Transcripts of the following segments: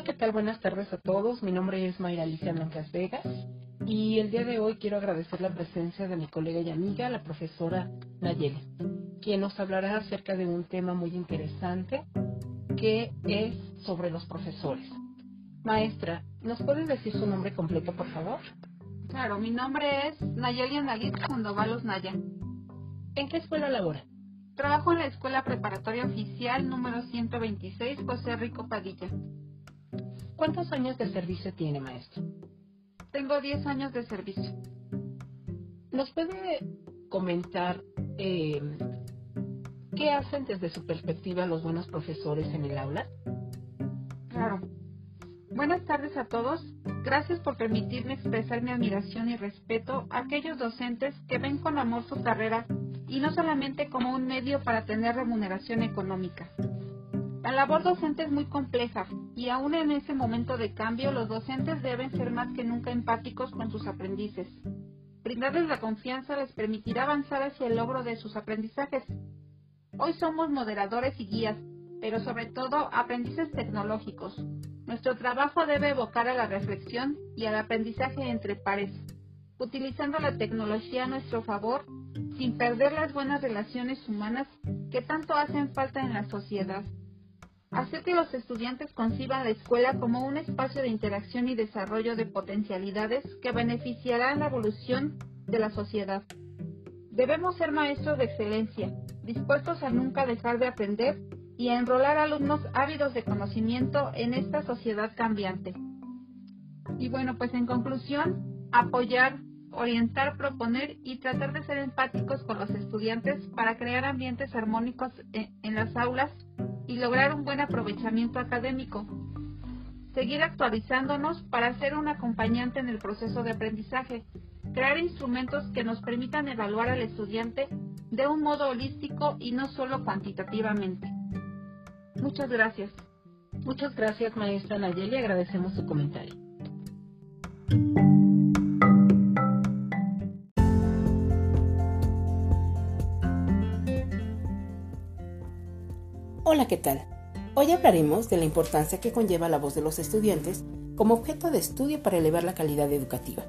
Hola, ¿qué tal? Buenas tardes a todos. Mi nombre es Mayra Alicia Blancas Vegas y el día de hoy quiero agradecer la presencia de mi colega y amiga, la profesora Nayeli, quien nos hablará acerca de un tema muy interesante que es sobre los profesores. Maestra, ¿nos puede decir su nombre completo, por favor? Claro, mi nombre es Nayeli Analit Fundovalos Naya. ¿En qué escuela labora? Trabajo en la Escuela Preparatoria Oficial número 126 José Rico Padilla. ¿Cuántos años de servicio tiene, maestro? Tengo 10 años de servicio. ¿Nos puede comentar eh, qué hacen desde su perspectiva los buenos profesores en el aula? Claro. Buenas tardes a todos. Gracias por permitirme expresar mi admiración y respeto a aquellos docentes que ven con amor su carrera y no solamente como un medio para tener remuneración económica. La labor docente es muy compleja y aún en ese momento de cambio los docentes deben ser más que nunca empáticos con sus aprendices. Brindarles la confianza les permitirá avanzar hacia el logro de sus aprendizajes. Hoy somos moderadores y guías, pero sobre todo aprendices tecnológicos. Nuestro trabajo debe evocar a la reflexión y al aprendizaje entre pares, utilizando la tecnología a nuestro favor sin perder las buenas relaciones humanas que tanto hacen falta en la sociedad. Hacer que los estudiantes conciban la escuela como un espacio de interacción y desarrollo de potencialidades que beneficiarán la evolución de la sociedad. Debemos ser maestros de excelencia, dispuestos a nunca dejar de aprender y a enrolar alumnos ávidos de conocimiento en esta sociedad cambiante. Y bueno, pues en conclusión, apoyar, orientar, proponer y tratar de ser empáticos con los estudiantes para crear ambientes armónicos en las aulas y lograr un buen aprovechamiento académico. Seguir actualizándonos para ser un acompañante en el proceso de aprendizaje. Crear instrumentos que nos permitan evaluar al estudiante de un modo holístico y no solo cuantitativamente. Muchas gracias. Muchas gracias, maestra Nayeli. Agradecemos su comentario. Hola, ¿qué tal? Hoy hablaremos de la importancia que conlleva la voz de los estudiantes como objeto de estudio para elevar la calidad educativa.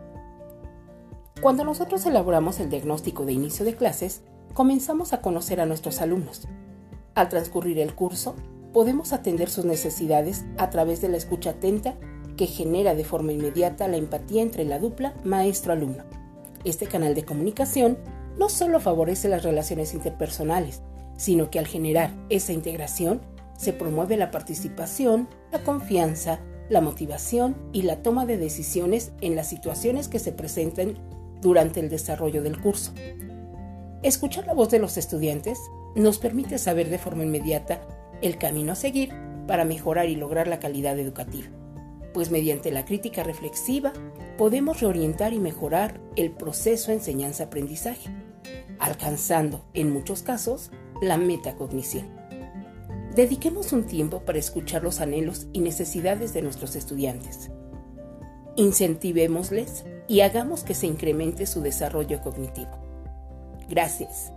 Cuando nosotros elaboramos el diagnóstico de inicio de clases, comenzamos a conocer a nuestros alumnos. Al transcurrir el curso, podemos atender sus necesidades a través de la escucha atenta que genera de forma inmediata la empatía entre la dupla maestro-alumno. Este canal de comunicación no solo favorece las relaciones interpersonales, sino que al generar esa integración se promueve la participación, la confianza, la motivación y la toma de decisiones en las situaciones que se presenten durante el desarrollo del curso. Escuchar la voz de los estudiantes nos permite saber de forma inmediata el camino a seguir para mejorar y lograr la calidad educativa, pues mediante la crítica reflexiva podemos reorientar y mejorar el proceso enseñanza-aprendizaje, alcanzando, en muchos casos, la metacognición. Dediquemos un tiempo para escuchar los anhelos y necesidades de nuestros estudiantes. Incentivémosles y hagamos que se incremente su desarrollo cognitivo. Gracias.